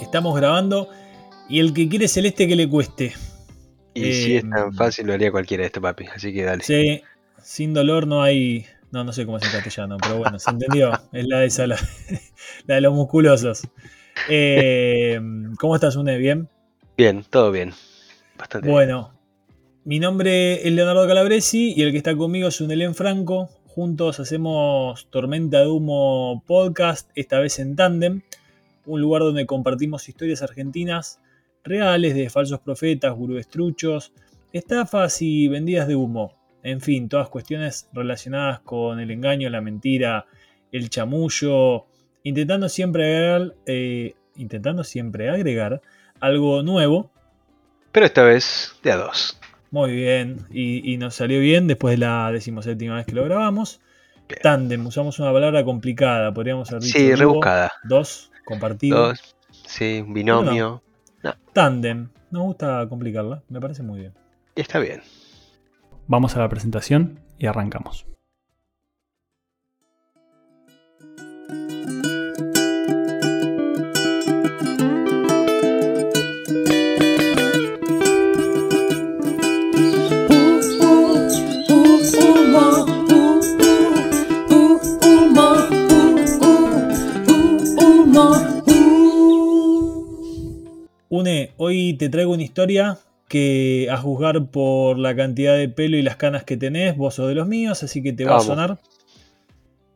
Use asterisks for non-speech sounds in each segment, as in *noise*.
Estamos grabando y el que quiere celeste que le cueste. Y si es tan fácil, lo haría cualquiera esto, papi. Así que dale. Sí, sin dolor no hay. No, no sé cómo es en castellano, pero bueno, se entendió. Es la de esa, la, la de los musculosos. Eh, ¿Cómo estás, Une? ¿Bien? Bien, todo bien. Bastante bien. Bueno, mi nombre es Leonardo Calabresi y el que está conmigo es Unelén Franco. Juntos hacemos Tormenta de Humo Podcast, esta vez en tándem, un lugar donde compartimos historias argentinas reales de falsos profetas, gurúes truchos, estafas y vendidas de humo. En fin, todas cuestiones relacionadas con el engaño, la mentira, el chamullo, intentando siempre agregar, eh, intentando siempre agregar algo nuevo Pero esta vez de a dos. Muy bien, y, y nos salió bien después de la decimoséptima vez que lo grabamos. Bien. Tándem, usamos una palabra complicada, podríamos haber dicho Sí, rebuscada. Dos, compartido. Dos. Sí, un binomio. Tándem, nos gusta complicarla, me parece muy bien. Está bien. Vamos a la presentación y arrancamos. Une, hoy te traigo una historia que a juzgar por la cantidad de pelo y las canas que tenés, vos sos de los míos, así que te va Vamos. a sonar.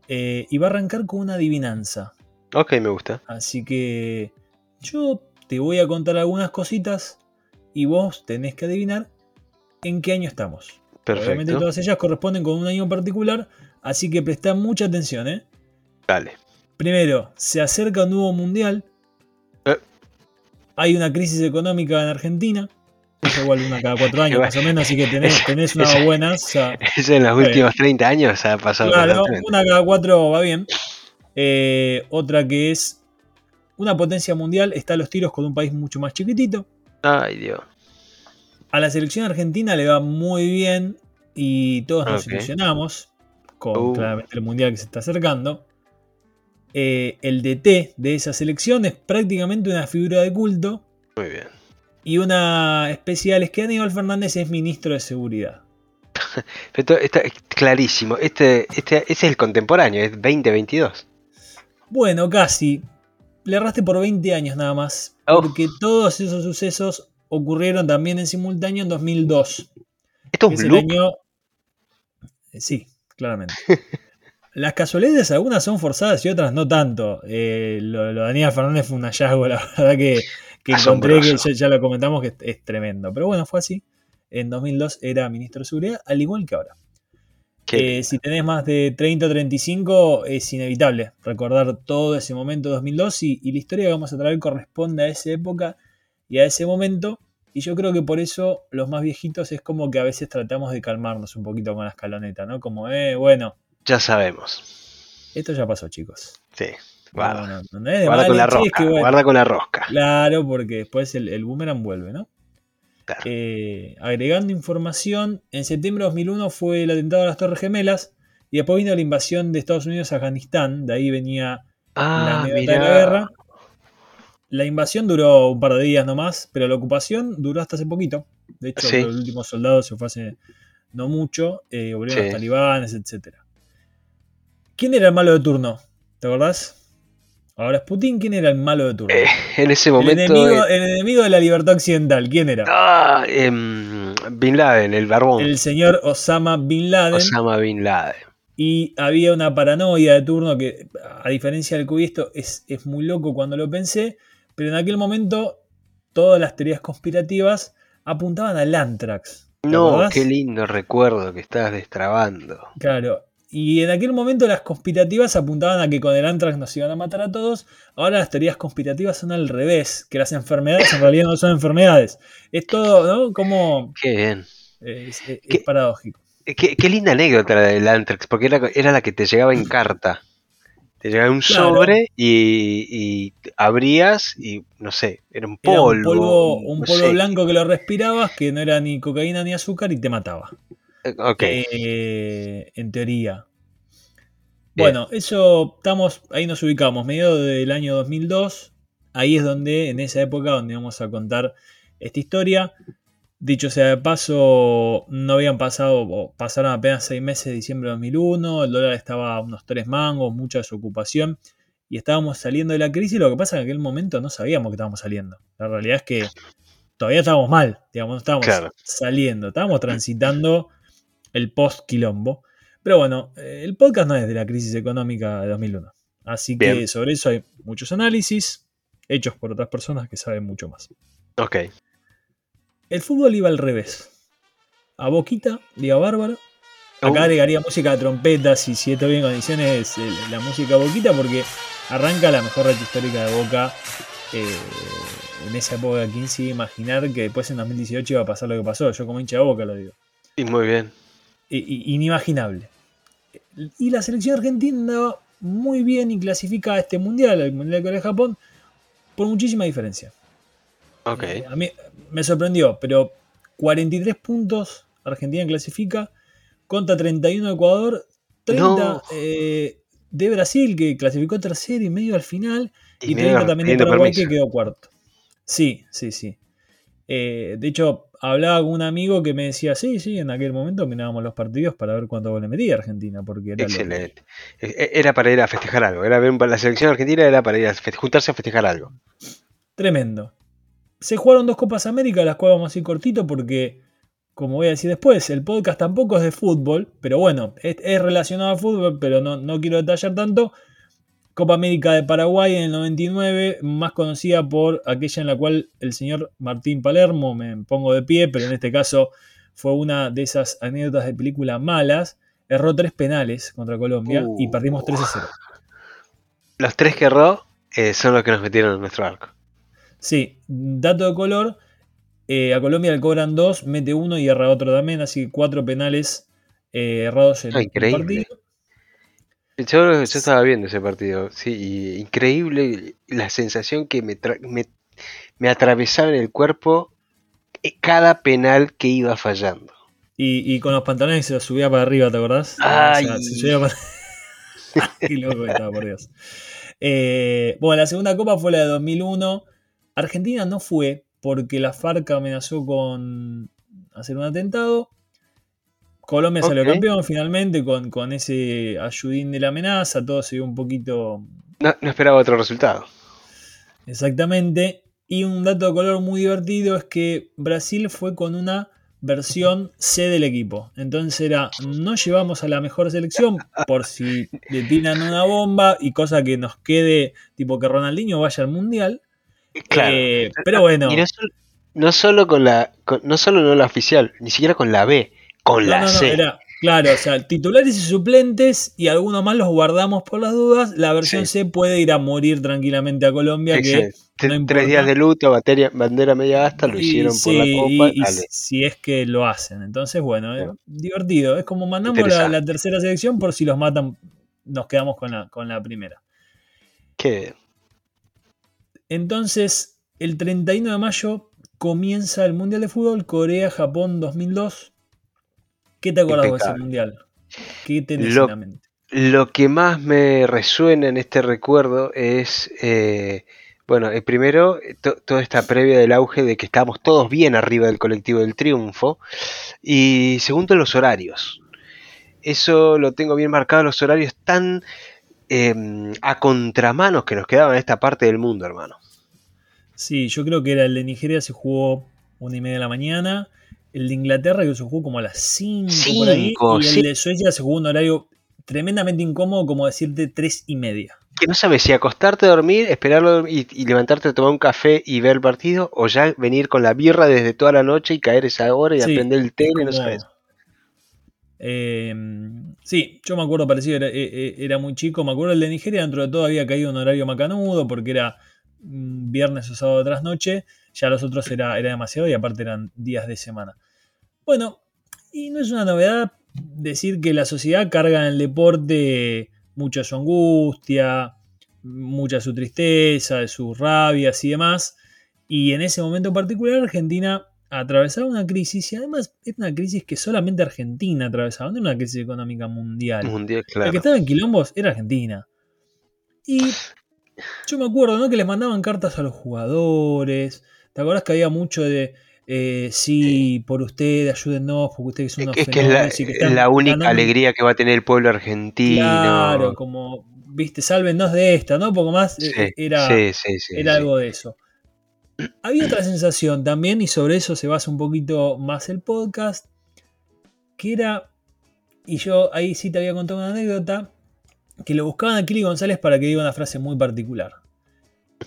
Eh, y va a arrancar con una adivinanza. Ok, me gusta. Así que yo te voy a contar algunas cositas y vos tenés que adivinar en qué año estamos. Obviamente Perfecto. todas ellas corresponden con un año en particular, así que presta mucha atención. ¿eh? Dale. Primero, se acerca un nuevo mundial. Eh. Hay una crisis económica en Argentina. Es igual una cada cuatro años más o menos, así que tenés, *laughs* tenés una buena. o sea, Eso en los Bien. últimos 30 años ha pasado Claro, una cada cuatro va bien. Eh, otra que es una potencia mundial está a los tiros con un país mucho más chiquitito. Ay, Dios. A la selección argentina le va muy bien y todos nos Ok. ilusionamos con Uh. claramente el mundial que se está acercando. Eh, el DT de esa selección es prácticamente una figura de culto Muy bien. y una especial es que Aníbal Fernández es ministro de seguridad. *laughs* Esto está clarísimo. Este, este, ese es el contemporáneo, es 2022. Bueno, casi. Le erraste por 20 años nada más. Porque todos esos sucesos ocurrieron también en simultáneo en 2002. Esto es es un loop. año. Sí, claramente. *laughs* Las casualidades, algunas son forzadas y otras no tanto. Eh, lo, lo de Aníbal Fernández fue un hallazgo, *laughs* la verdad que, que encontré que ya, ya lo comentamos que es, es tremendo. Pero bueno, fue así. En 2002 era ministro de Seguridad, al igual que ahora. Eh, si tenés más de 30 o 35, es inevitable recordar todo ese momento 2002 y, y la historia que vamos a traer corresponde a esa época y a ese momento. Y yo creo que por eso los más viejitos es como que a veces tratamos de calmarnos un poquito con la escaloneta, ¿no? Como, eh, bueno, Ya sabemos. esto ya pasó, chicos. Sí. Guarda. No, no, no es de Guarda con la es rosca. que, bueno, Guarda con la rosca. Claro, porque después el, el boomerang vuelve, ¿no? Claro. Eh, agregando información, en septiembre de 2001 fue el atentado a las Torres Gemelas y después vino la invasión de Estados Unidos a Afganistán, de ahí venía la Ah, anécdota de la guerra. La invasión duró un par de días nomás, pero la ocupación duró hasta hace poquito. De hecho, Sí. el último soldado se fue hace no mucho, eh, volvieron Sí. los talibanes, etc. ¿Quién era el malo de turno? ¿Te acordás? Ahora es Putin, ¿quién era el malo de turno? Eh, en ese el, momento. enemigo, eh, el enemigo de la libertad occidental, ¿quién era? ah, em, Bin Laden, el barbón. El señor Osama Bin Laden. Osama Bin Laden. Y había una paranoia de turno que, a diferencia del COVID, esto es, es muy loco cuando lo pensé, pero en aquel momento todas las teorías conspirativas apuntaban al Antrax. ¿te No, acordás? qué lindo recuerdo que estás destrabando. Claro. Y en aquel momento las conspirativas apuntaban a que con el Antrax nos iban a matar a todos. Ahora las teorías conspirativas son al revés, que las enfermedades en realidad no son enfermedades. Es todo, ¿no? Como... Qué bien. eh, Es, es ¿Qué? paradójico. Eh, Qué, qué linda anécdota la del Antrax, porque era, era la que te llegaba en carta. Te llegaba un Claro. sobre y, y abrías y no sé, era un Era polvo. un polvo, no sé. blanco que lo respirabas, que no era ni cocaína ni azúcar y te mataba. Eh, Ok. eh, en teoría. Bien. Bueno, eso estamos, ahí nos ubicamos, medio del año 2002. Ahí es donde, en esa época, donde vamos a contar esta historia. Dicho sea de paso, no habían pasado, pasaron apenas seis meses de diciembre de 2001, el dólar estaba a unos tres mangos, mucha desocupación, y estábamos saliendo de la crisis. Lo que pasa es que en aquel momento no sabíamos que estábamos saliendo. La realidad es que todavía estábamos mal, digamos, no estábamos Claro. saliendo, estábamos transitando el post-quilombo. Pero bueno, eh, el podcast no es de la crisis económica de 2001. Así que Bien. sobre eso hay muchos análisis hechos por otras personas que saben mucho más. Ok. El fútbol iba al revés. A Boquita, Liga Bárbara. Acá Uh. agregaría música de trompetas y si esto bien en condiciones, eh, la música Boquita, porque arranca la mejor reta histórica de Boca. eh, en esa época, ¿quién se imaginar que después en 2018 iba a pasar lo que pasó? Yo como hincha de Boca lo digo. Y muy bien. Inimaginable. Y la selección argentina andaba muy bien y clasifica a este mundial, al Mundial de Corea Japón, por muchísima diferencia. Eh, a mí me sorprendió, pero 43 puntos Argentina clasifica contra 31 de Ecuador, 30 No. eh, de Brasil que clasificó tercero y medio al final y, medio 30 también de Paraguay permiso. que quedó cuarto. Sí, sí, sí. Eh, de hecho, hablaba con un amigo que me decía, sí, sí, en aquel momento mirábamos los partidos para ver cuánto gol le metía Argentina, porque era Excelente. E- e- Era para ir a festejar algo. Era ver la selección argentina era para ir a juntarse a festejar algo. Tremendo. Se jugaron dos Copas América, las cuales vamos a ir cortito porque, como voy a decir después, el podcast tampoco es de fútbol, pero bueno, es, es relacionado al fútbol, pero no, no quiero detallar tanto. Copa América de Paraguay en el 99, más conocida por aquella en la cual el señor Martín Palermo, me pongo de pie, pero en este caso fue una de esas anécdotas de película malas, erró tres penales contra Colombia y Uh. perdimos 3 a 0. Los tres que erró eh, son los que nos metieron en nuestro arco. Sí, dato de color. eh, a Colombia le cobran dos, mete uno y erra otro también, así que cuatro penales eh, errados en Ah, el increíble. Yo, yo estaba viendo ese partido, sí, y increíble la sensación que me, tra- me, me atravesaba en el cuerpo eh, cada penal que iba fallando. Y, y con los pantalones se los subía para arriba, ¿te acordás? Ay. se subía para... *laughs* Qué loco que estaba, por Dios. Eh, bueno, la segunda copa fue la de 2001. Argentina no fue porque la FARC amenazó con hacer un atentado. Colombia salió campeón finalmente con, con ese ayudín de la amenaza. Todo se dio un poquito No, no esperaba otro resultado. Exactamente. Y un dato de color muy divertido es que Brasil fue con una versión C del equipo. Entonces era, no llevamos a la mejor selección por si le tiran una bomba y cosa que nos quede, tipo que Ronaldinho vaya al Mundial. Claro. Eh, pero bueno, Y no solo, no solo con la, con- no solo no la oficial, ni siquiera con la B, con no, la no, C. era, claro, o sea, titulares y suplentes y algunos más los guardamos por las dudas. La versión Sí. C puede ir a morir tranquilamente a Colombia, que no Tres días de luto, bandera media asta, lo Y hicieron por la sí, copa. y- dale. si es que lo hacen. Entonces, bueno, es Bueno. divertido. Es como mandamos la, la tercera selección por si los matan, nos quedamos con la, con la primera. Qué- Entonces, el 31 de mayo comienza el Mundial de Fútbol Corea-Japón 2002. ¿Qué te acordás de ese. Mundial? ¿Qué tenés Lo- en la mente? Lo que más me resuena en este recuerdo es, eh, bueno, eh, primero, eh, to- toda esta previa del auge de que estábamos todos bien arriba del colectivo del triunfo. Y segundo, los horarios. Eso lo tengo bien marcado, los horarios tan em, a contramanos que nos quedaban en esta parte del mundo, hermano. Sí, yo creo que era el de Nigeria, se jugó una y media de la mañana. El de Inglaterra que se jugó como a las 5 por ahí. Cinco, Y el sí. de Suecia se jugó un horario tremendamente incómodo, como decirte 3 y media. Que no sabes si acostarte a dormir, esperarlo y, y levantarte a tomar un café y ver el partido, o ya venir con la birra desde toda la noche y caer esa hora y Sí, aprender el tele, no sabes. Eh, sí, yo me acuerdo parecido, era, eh, eh, era muy chico. Me acuerdo el de Nigeria, dentro de todo había caído un horario macanudo porque era mm, viernes o sábado tras noche. Ya los otros era, era demasiado y aparte eran días de semana. Bueno, y no es una novedad decir que la sociedad carga en el deporte mucha su angustia, mucha su tristeza, sus rabias y demás. Y en ese momento particular Argentina atravesaba una crisis y además es una crisis que solamente Argentina atravesaba, no era una crisis económica mundial. Mundial, El claro. que estaba en quilombos era Argentina. Y *sighs* yo me acuerdo, ¿no? Que les mandaban cartas a los jugadores. ¿Te acordás que había mucho de eh, sí, por ustedes, ayúdennos, porque ustedes son Es unos es, que es la, que están la única ganando- alegría que va a tener el pueblo argentino. Claro, como, viste, sálvenos de esta, ¿no? Poco más eh, Sí, era, sí, era algo de eso. Había otra sensación también, y sobre eso se basa un poquito más el podcast, que era, y yo ahí sí te había contado una anécdota, que lo buscaban a Kili González para que diga una frase muy particular.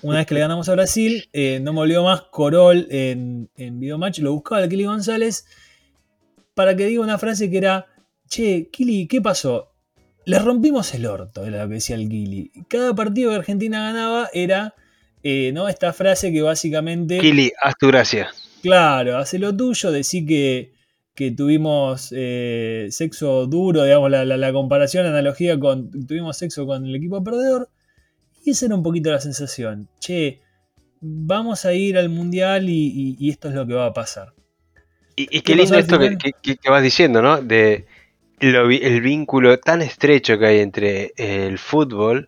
Una vez que le ganamos a Brasil, eh, no me olvidó más Corol en, en Videomatch, lo buscaba a Kili González para que diga una frase que era, che, Kili, ¿qué pasó? Les rompimos el orto, era lo que decía el Kili. Cada partido que Argentina ganaba era eh, ¿no? esta frase que básicamente... Kili, haz tu gracia. Claro, hace lo tuyo, decir que, que tuvimos eh, sexo duro, digamos, la, la- la comparación, la analogía con tuvimos sexo con el equipo perdedor. Y esa era un poquito la sensación. Che, vamos a ir al mundial y, y- y esto es lo que va a pasar. Y, y ¿Qué lindo esto que, que- vas diciendo, ¿no? De lo el vínculo tan estrecho que hay entre el fútbol,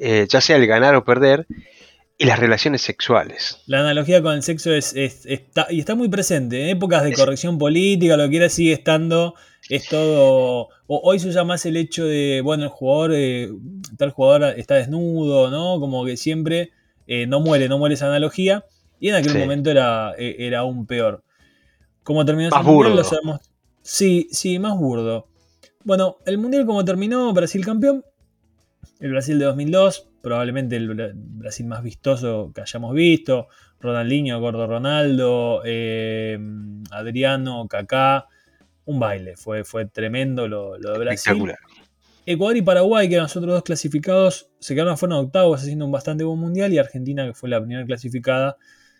eh, ya sea el ganar o perder, y las relaciones sexuales. La analogía con el sexo es, es- está, y está muy presente. En épocas de corrección política, lo que quiera, sigue estando. Es todo. o- hoy se usa más el hecho de, bueno, el jugador, eh, tal jugador está desnudo, ¿no? Como que siempre eh, no muere, no muere esa analogía. Y en aquel Sí. momento era, eh, era aún peor. ¿Cómo terminó Más mundial? burdo. Lo sabemos. Sí, sí, más burdo. Bueno, el mundial, como terminó, Brasil campeón. El Brasil de 2002, probablemente el Bra- Brasil más vistoso que hayamos visto. Ronaldinho, Gordo Ronaldo, eh, Adriano, Kaká. Un baile, fue, fue tremendo lo, lo de Brasil. Ecuador y Paraguay, que eran los otros dos clasificados, se quedaron fuera en octavos haciendo un bastante buen mundial. Y Argentina, que fue la primera clasificada,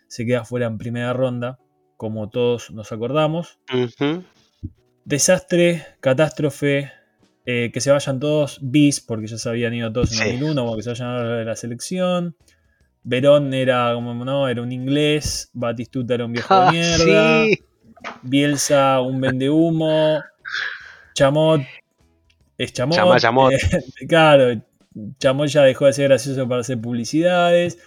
se queda fuera en primera ronda, como todos nos acordamos. Desastre, catástrofe, eh, que se vayan todos bis, porque ya se habían ido todos en Sí. 2001, como que se vayan de la selección. Verón era como no, era un inglés, Batistuta era un viejo de Ah, mierda, sí. Bielsa un vendehumo, Chamot es Chamot. Chamá, Chamot. eh, *laughs* claro, Chamot ya dejó de ser gracioso para hacer publicidades.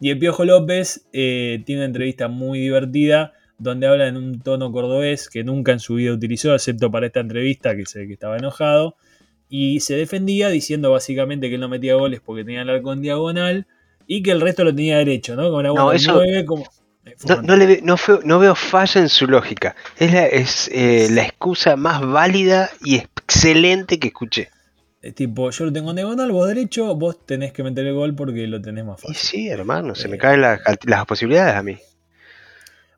Y el Piojo López eh, tiene una entrevista muy divertida donde habla en un tono cordobés que nunca en su vida utilizó, excepto para esta entrevista, que se que estaba enojado. Y se defendía diciendo básicamente que él no metía goles porque tenía el arco en diagonal y que el resto lo tenía derecho, ¿no? Como la No, eso- nueve, como- eh, No, no le ve- no veo falla en su lógica. Es, la, es eh, la excusa más válida y excelente que escuché. Es tipo, yo lo tengo en diagonal, vos derecho, vos tenés que meter el gol porque lo tenés más Y fácil. sí, hermano, se me Eh. caen las, las posibilidades a mí.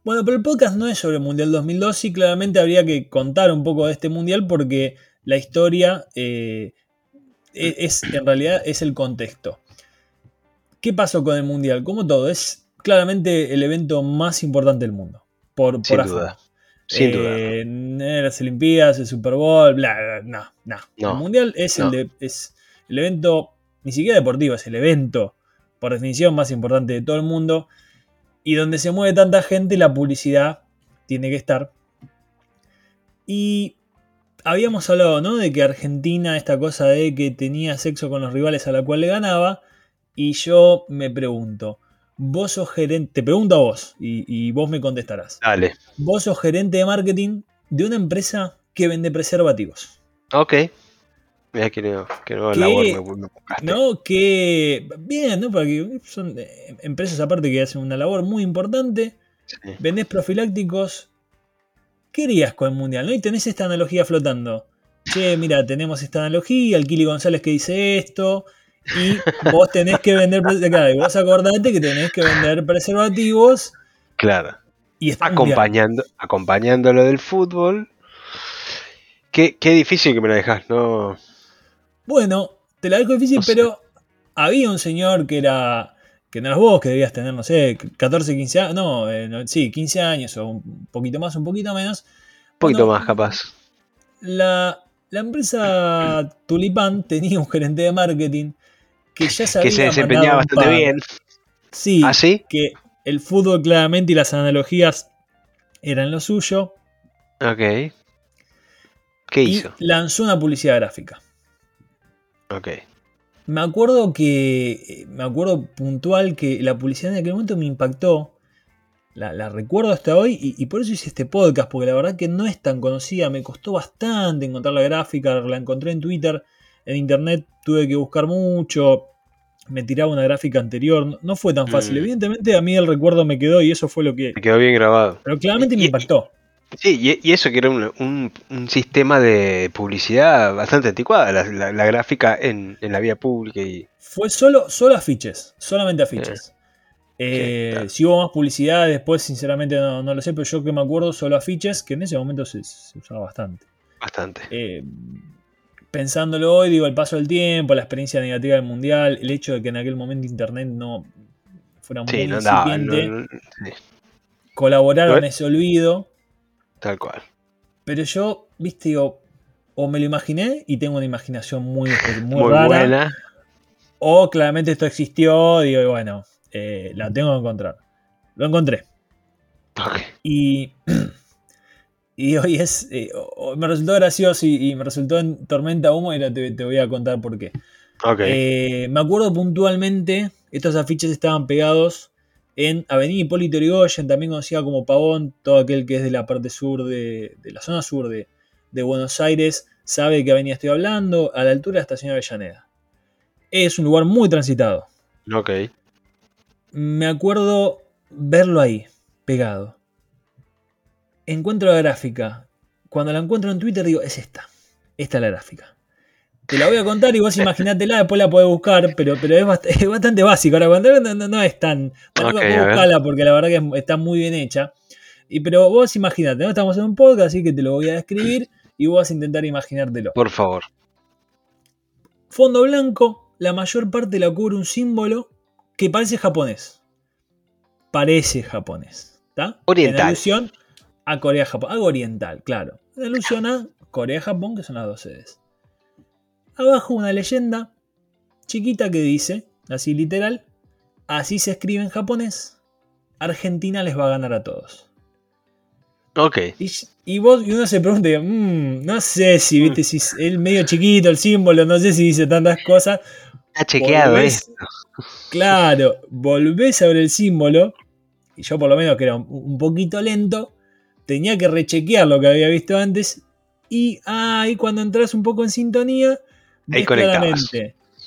Bueno, pero el podcast no es sobre el Mundial 2002 y claramente habría que contar un poco de este Mundial porque la historia eh, e- es, en realidad es el contexto. ¿Qué pasó con el Mundial? Como todo, es claramente el evento más importante del mundo. Por, Sin duda. Sin duda. Eh, Las Olimpiadas, el Super Bowl, bla, bla, no, no. No, El Mundial es, no. el de- es el evento, ni siquiera deportivo, es el evento, por definición, más importante de todo el mundo. Y donde se mueve tanta gente, la publicidad tiene que estar. Y habíamos hablado, ¿no? De que Argentina, esta cosa de que tenía sexo con los rivales a la cual le ganaba. Y yo me pregunto, vos sos gerente, te pregunto a vos, y, y vos me contestarás. Dale. Vos sos gerente de marketing de una empresa que vende preservativos. Ok. Mira que no, que no labor me. ¿No? Que. Bien, ¿no? Porque son eh, empresas aparte que hacen una labor muy importante. Sí. Vendés profilácticos. ¿Qué harías con el mundial? ¿no? Y tenés esta analogía flotando. Che, mira, tenemos esta analogía, el Kili González que dice esto. Y vos tenés que vender. Claro, y vos acordate que tenés que vender preservativos. Claro. Y. Acompañando, acompañando lo del fútbol. Qué, qué difícil que me la dejas, ¿no? Bueno, te la dejo difícil, pero había un señor que era. que no eras vos, que debías tener, no sé, 14, 15 años. No, eh, no, sí, 15 años o un poquito más, un poquito menos. Un poquito más, capaz. La, la empresa Tulipán tenía un gerente de marketing que ya sabía. Que se desempeñaba bastante bien. Sí, ¿Ah, sí? que el fútbol claramente y las analogías era en lo suyo. Ok. ¿Qué y hizo? lanzó una publicidad gráfica. Ok. Me acuerdo que. Me acuerdo puntual que la publicidad en aquel momento me impactó. La, la recuerdo hasta hoy y, y por eso hice este podcast, porque la verdad que no es tan conocida. Me costó bastante encontrar la gráfica. La encontré en Twitter. En internet tuve que buscar mucho. Me tiraba una gráfica anterior. No, no fue tan fácil. Mm. Evidentemente a mí el recuerdo me quedó y eso fue lo que. Me quedó bien grabado. Pero claramente me Y- impactó. Sí, y, y eso que era un, un- un sistema de publicidad bastante anticuada, la, la- la gráfica en, en la vía pública y... Fue solo, solo afiches, solamente afiches. Eh, claro. Si hubo más publicidad después, sinceramente no, no lo sé, pero yo que me acuerdo solo afiches, que en ese momento se, se usaba bastante. Bastante. Eh, pensándolo hoy, digo, el paso del tiempo, la experiencia negativa del mundial, el hecho de que en aquel momento internet no fuera muy Sí, no no- colaboraron en ese olvido. Tal cual. Pero yo, viste, digo, o me lo imaginé y tengo una imaginación muy, muy, Muy, rara. buena. O claramente esto existió, digo, y bueno, eh, la tengo que encontrar. Lo encontré. Ok. Y, *clears throat* y hoy es. eh, me resultó gracioso y, y me resultó en tormenta humo y ahora te, te voy a contar por qué. Ok. Eh, me acuerdo puntualmente, estos afiches estaban pegados en Avenida Hipólito Yrigoyen, también conocida como Pavón, todo aquel que es de la parte sur de, de la zona sur de, de Buenos Aires sabe de qué avenida estoy hablando, a la altura de la estación Avellaneda. Es un lugar muy transitado. ok. Me acuerdo verlo ahí, pegado. Encuentro la gráfica. Cuando la encuentro en Twitter digo, es esta. Esta es la gráfica. Te la voy a contar y vos imaginátela, después la podés buscar, pero, pero es, bast- *laughs* es bastante básico. Ahora, cuando no, no- no es tan... Bueno, Ok, vos a ver. buscala porque la verdad que es- está muy bien hecha. Y, pero vos imaginate, ¿no? Estamos en un podcast, así que te lo voy a describir y vos vas a intentar imaginártelo. Por favor. Fondo blanco, la mayor parte la cubre un símbolo que parece japonés. Parece japonés. ¿Está? Oriental. En alusión a Corea-Japón. Algo oriental, claro. En alusión a Corea-Japón, que son las dos sedes. Abajo una leyenda chiquita que dice, así literal, así se escribe en japonés. Argentina les va a ganar a todos. Ok. Y, y vos, y uno se pregunta, "Mm, no sé si, viste, si es el medio chiquito el símbolo, no sé si dice tantas cosas. Está chequeado Volvés- esto. Claro, volvés a ver el símbolo, y yo por lo menos que era un, un poquito lento, tenía que rechequear lo que había visto antes, y ahí cuando entras un poco en sintonía, Ahí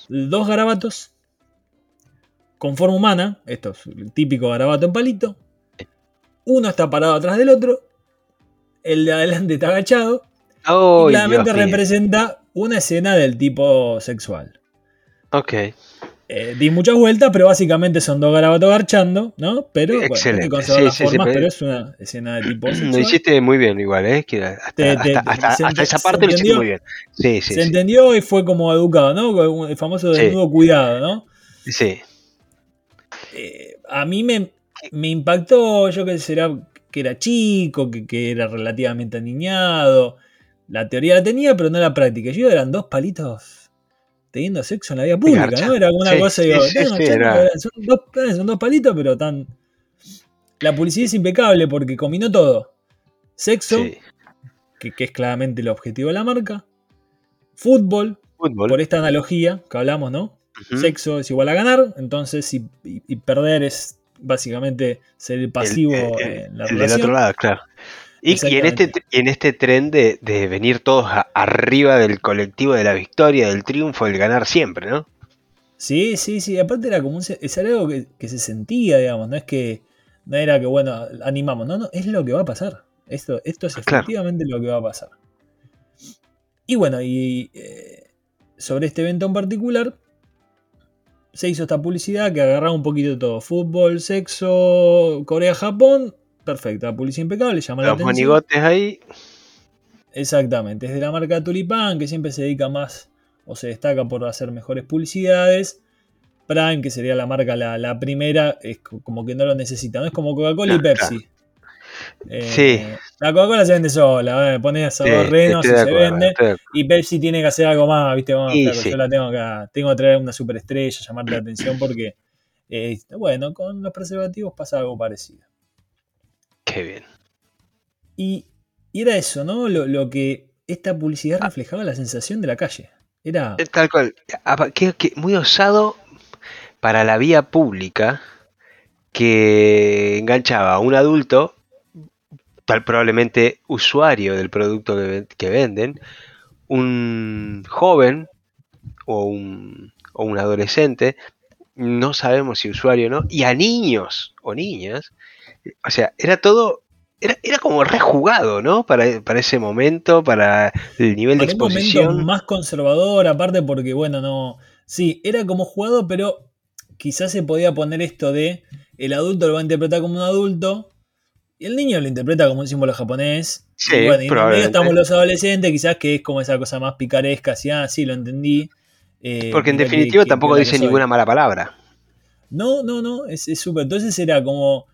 dos garabatos con forma humana, esto es el típico garabato en palito, uno está parado atrás del otro, el de adelante está agachado, Oh, y claramente Dios mío. representa una escena del tipo sexual. Ok. Eh, di muchas vueltas, pero básicamente son dos garabatos garchando, ¿no? Pero bueno, hay Excelente. que Sí, las sí, sí, formas, pero- pero es una escena de tipo Lo hiciste muy bien igual, ¿eh? Que hasta, Te- hasta- hasta- esa parte lo hiciste muy bien. Sí, sí, Se sí. entendió y fue como educado, ¿no? El famoso Sí. desnudo cuidado, ¿no? Sí. Eh, a mí me, me impactó, yo que será que era chico, que, que era relativamente aniñado. La teoría la tenía, pero no la práctica. Yo eran dos palitos teniendo sexo en la vida pública. ¿no? Era una Sí, cosa, digo, sí, "Están sí, garchando, era- son, dos, son dos palitos, pero tan. La publicidad es impecable porque combinó todo. Sexo, que, que es claramente el objetivo de la marca. Fútbol, Fútbol. por esta analogía que hablamos, ¿no? Sexo es igual a ganar, entonces y, y- y perder es básicamente ser el pasivo el, el- en la el del relación. otro lado, claro. Y, y en este y en este tren de, de venir todos a- arriba del colectivo de la victoria, del triunfo, del ganar siempre, ¿no? Sí, sí, sí. Aparte era como un, es algo que, que se sentía, digamos. No es que no era que, bueno, animamos. No, no, es lo que va a pasar. Esto, esto es Claro. efectivamente lo que va a pasar. Y bueno, y eh, sobre este evento en particular, se hizo esta publicidad que agarraba un poquito de todo. Fútbol, sexo, Corea-Japón. Perfecto, la publicidad impecable, llama la Los atención. monigotes ahí. Exactamente, es de la marca Tulipán, que siempre se dedica más o se destaca por hacer mejores publicidades. Prime, que sería la marca la, la primera, es co- como que no lo necesita, no es como Coca-Cola y Claro, Pepsi. Eh, Sí. La Coca-Cola se vende sola, eh, pones a dos Sí, se acuerdo, vende. Y Pepsi tiene que hacer algo más, ¿viste? Vamos, sí. yo la tengo acá. Tengo que traer una superestrella, llamarte la atención porque, eh, bueno, con los preservativos pasa algo parecido. Qué bien. Y, y era eso, ¿no? Lo, lo que esta publicidad reflejaba la sensación de la calle. Era. Eh, Tal cual. Que- que muy osado para la vía pública que enganchaba a un adulto, tal probablemente usuario del producto que, que venden, un joven o un, o un adolescente, no sabemos si usuario o no, y a niños o niñas. O sea, era todo, era, era como rejugado, ¿no? Para, para ese momento, para el nivel de Para un momento exposición. más conservador, aparte porque, bueno, no. Sí, era como jugado, pero quizás se podía poner esto de el adulto lo va a interpretar como un adulto y el niño lo interpreta como un símbolo japonés. Sí, y bueno, y probablemente. estamos los adolescentes, quizás que es como esa cosa más picaresca, así, ah, sí, lo entendí. Eh, Porque en definitiva tampoco dice ninguna mala palabra. No, no, no, es es súper. Entonces era como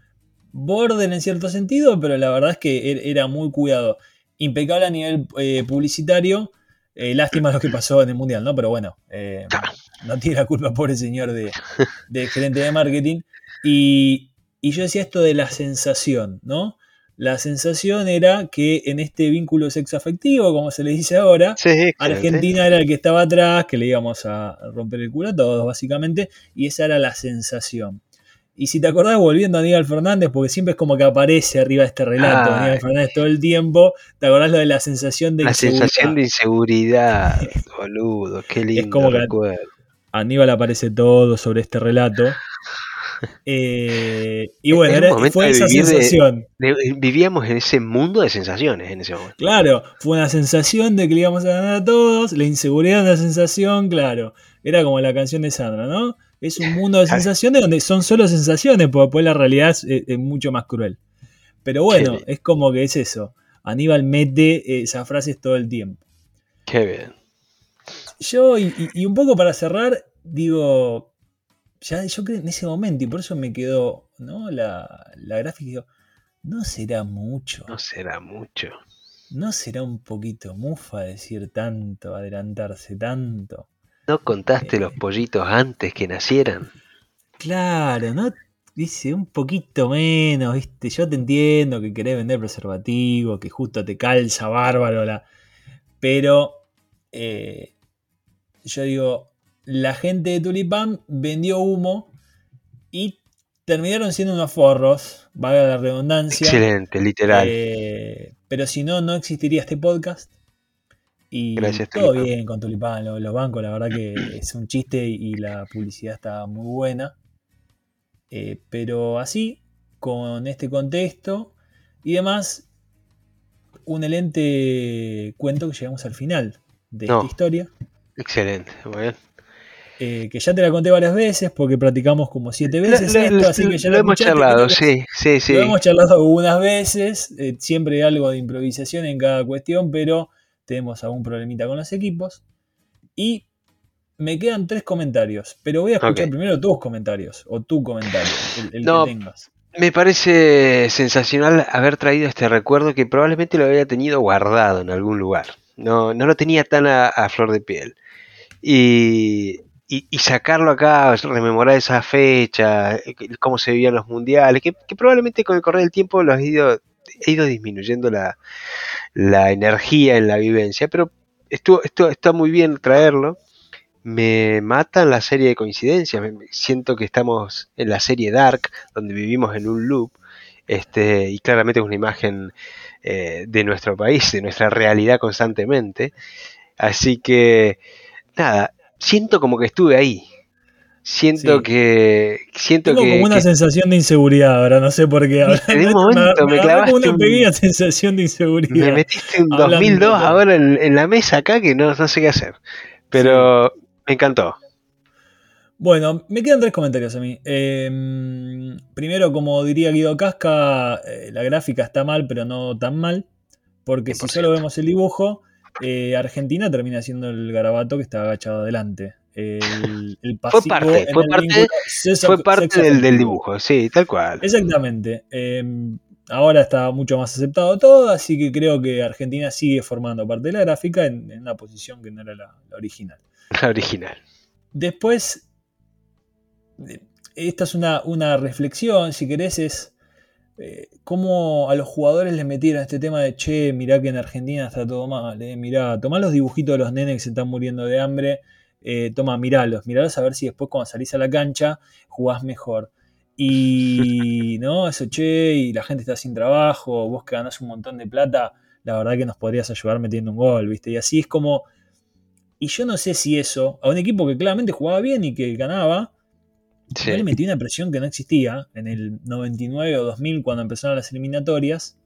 borden en cierto sentido, pero la verdad es que er- era muy cuidado. Impecable a nivel eh, publicitario. Eh, lástima lo que pasó en el mundial, ¿no? Pero bueno, eh, no tiene la culpa, pobre señor de, *laughs* de gerente de marketing. Y, y yo decía esto de la sensación, ¿no? La sensación era que en este vínculo sexoafectivo, como se le dice ahora, Sí. Argentina era el que estaba atrás, que le íbamos a romper el culo a todos, básicamente, y esa era la sensación. Y si te acordás, volviendo a Aníbal Fernández, porque siempre es como que aparece arriba este relato, Ay. Aníbal Fernández todo el tiempo, ¿te acordás lo de la sensación de La inseguridad? sensación de inseguridad, *laughs* boludo, qué lindo como que-. Aníbal aparece todo sobre este relato. *laughs* Eh, y bueno, Es era- fue esa de- sensación. De- Vivíamos en ese mundo de sensaciones en ese momento. Claro, fue una sensación de que le íbamos a ganar a todos, la inseguridad una sensación, claro. Era como la canción de Sandra, ¿no? Es un mundo de *laughs* sensaciones donde son solo sensaciones, porque después la realidad es, mucho más cruel. Pero bueno, es como que es eso. Aníbal mete esas frases todo el tiempo. Qué bien. Yo, y un poco para cerrar, digo, ya yo creo en ese momento, y por eso me quedó ¿no? la, la gráfica, digo, no será mucho. No será mucho. ¿No será un poquito mufa decir tanto, adelantarse tanto? ¿No contaste Eh. los pollitos antes que nacieran? Claro, ¿no? Dice un poquito menos, ¿viste? Yo te entiendo que querés vender preservativo, que justo te calza bárbaro la. Pero eh, yo digo, la gente de Tulipán vendió humo y terminaron siendo unos forros, valga la redundancia. Excelente, literal. Eh, pero si no, no existiría este podcast. Y Gracias, todo Tulipán. bien con Tulipán, lo- los, bancos, la verdad que es un chiste y la publicidad está muy buena. Eh, pero así, con este contexto y demás, un excelente cuento que llegamos al final de No. esta historia. Excelente, muy bien. eh, que ya te la conté varias veces porque practicamos como siete veces Lo- lo- esto, así que ya lo la hemos charlado, sí, sí, sí. lo hemos charlado algunas veces, eh, siempre algo de improvisación en cada cuestión, pero tenemos algún problemita con los equipos. Y me quedan tres comentarios, pero voy a escuchar primero tus comentarios, o tu comentario, el, el No. que tengas. Me parece sensacional haber traído este recuerdo que probablemente lo había tenido guardado en algún lugar. No, no lo tenía tan a, a flor de piel. Y, y- y sacarlo acá, rememorar esa fecha, eh, cómo se vivían los mundiales, que, que probablemente con el correr del tiempo los he ido, he ido disminuyendo la, la energía en la vivencia, pero estuvo, esto está muy bien traerlo. Me matan la serie de coincidencias. siento que estamos en la serie Dark, donde vivimos en un loop. Este, y claramente es una imagen eh, de nuestro país, de nuestra realidad constantemente. Así que, nada, siento como que estuve ahí. Siento Sí. que. Siento Tengo que. como una que- sensación de inseguridad ahora, no sé por qué. De un Me- momento me clavaste como una un- pequeña *laughs* sensación de inseguridad. me metiste un Hablando 2002 de todo. ahora en, en la mesa acá que no, no sé qué hacer. Pero me encantó. Bueno, me quedan tres comentarios a mí. Eh, primero, como diría Guido Casca, eh, la gráfica está mal, pero no tan mal. Porque si 100%. solo vemos el dibujo, eh, Argentina termina siendo el garabato que está agachado adelante. El, el pasivo parte, en fue el parte- vínculo sexo- Fue parte del, dibujo, sí, tal cual. Exactamente. Eh, ahora está mucho más aceptado todo, así que creo que Argentina sigue formando parte de la gráfica en, en una posición que no era la- la original. La original. Después, esta es una, una reflexión, si querés, es eh, cómo a los jugadores les metieron este tema de che, mirá que en Argentina está todo mal, eh, mirá, tomá los dibujitos de los nenes que se están muriendo de hambre, eh, toma, miralos, miralos a ver si después cuando salís a la cancha jugás mejor. Y *laughs* no, eso che, y la gente está sin trabajo, vos que ganás un montón de plata, la verdad que nos podrías ayudar metiendo un gol, ¿viste? Y así es como. Y yo no sé si eso, a un equipo que claramente jugaba bien y que ganaba, Sí. le metió una presión que no existía en el 99 o 2000 cuando empezaron las eliminatorias.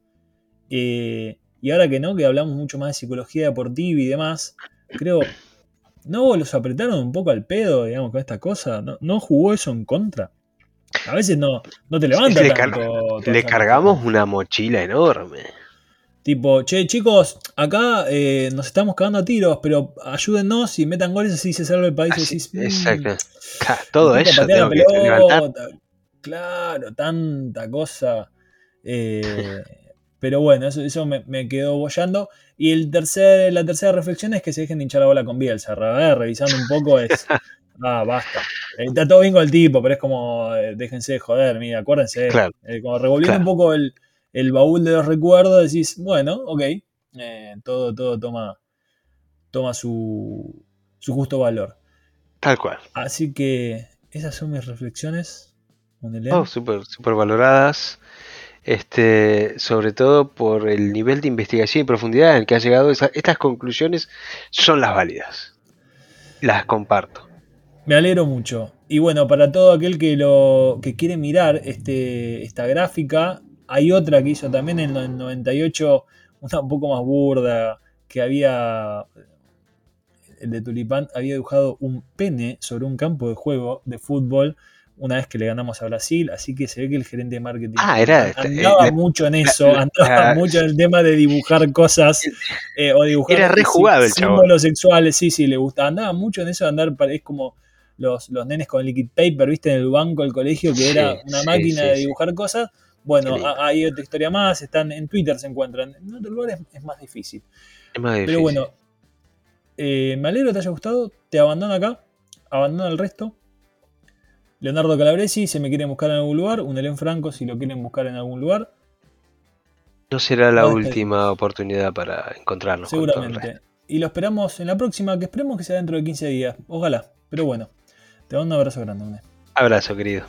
Eh, y ahora que no, que hablamos mucho más de psicología deportiva y demás, creo, ¿no los apretaron un poco al pedo, digamos, con esta cosa? ¿No, no jugó eso en contra? A veces no, no te levanta le, tanto. cargamos una mochila enorme. Tipo, che, chicos, acá eh, nos estamos cagando a tiros, pero ayúdennos y metan goles así se salva el país. y Así, decís, "Mm, exacto. Claro, todo eso patea tengo la que levantar. pelota". Claro, tanta cosa. Eh, pero bueno, eso, eso me, me quedó bollando. Y el tercer, la tercera reflexión es que se dejen de hinchar la bola con Bielsa. ¿verdad? Revisando un poco es. *laughs* Ah, basta. Eh, Está todo bien con el tipo, pero es como. eh, déjense de joder, mira, acuérdense. Claro. Eh, como revolviendo Claro. un poco el, el baúl de los recuerdos, decís, bueno, ok. eh, todo, todo toma, toma su, su justo valor. Tal cual. Así que esas son mis reflexiones. Oh, súper súper valoradas. Este, sobre todo por el nivel de investigación y profundidad en que ha llegado esa- estas conclusiones son las válidas. Las comparto. Me alegro mucho. Y bueno, para todo aquel que lo que quiere mirar este, esta gráfica, hay otra que hizo también en el 98, una un poco más burda, que había el de Tulipán había dibujado un pene sobre un campo de juego de fútbol una vez que le ganamos a Brasil, así que se ve que el gerente de marketing Ah, era- andaba eh, mucho en eso, la- andaba la- mucho en el tema de dibujar cosas eh, o dibujar Era re sí, jugado el chabón. símbolos sexuales, sí, sí, le gustaba, andaba mucho en eso de andar, es como los, los nenes con liquid paper, viste, en el banco del colegio, que Sí, era una sí, máquina sí, de dibujar cosas. Bueno, hay otra historia más, están en Twitter, se encuentran. En otros lugares es más difícil. Es más difícil. Pero bueno, eh, me alegro que te haya gustado. Te abandono acá, abandono el resto. Leonardo Calabresi, si me quieren buscar en algún lugar. Un Helen Franco, si lo quieren buscar en algún lugar. no será la última oportunidad para encontrarnos. con. Seguramente. Y lo esperamos en la próxima, que esperemos que sea dentro de 15 días. Ojalá. Pero bueno, te mando un abrazo grande. Abrazo, querido.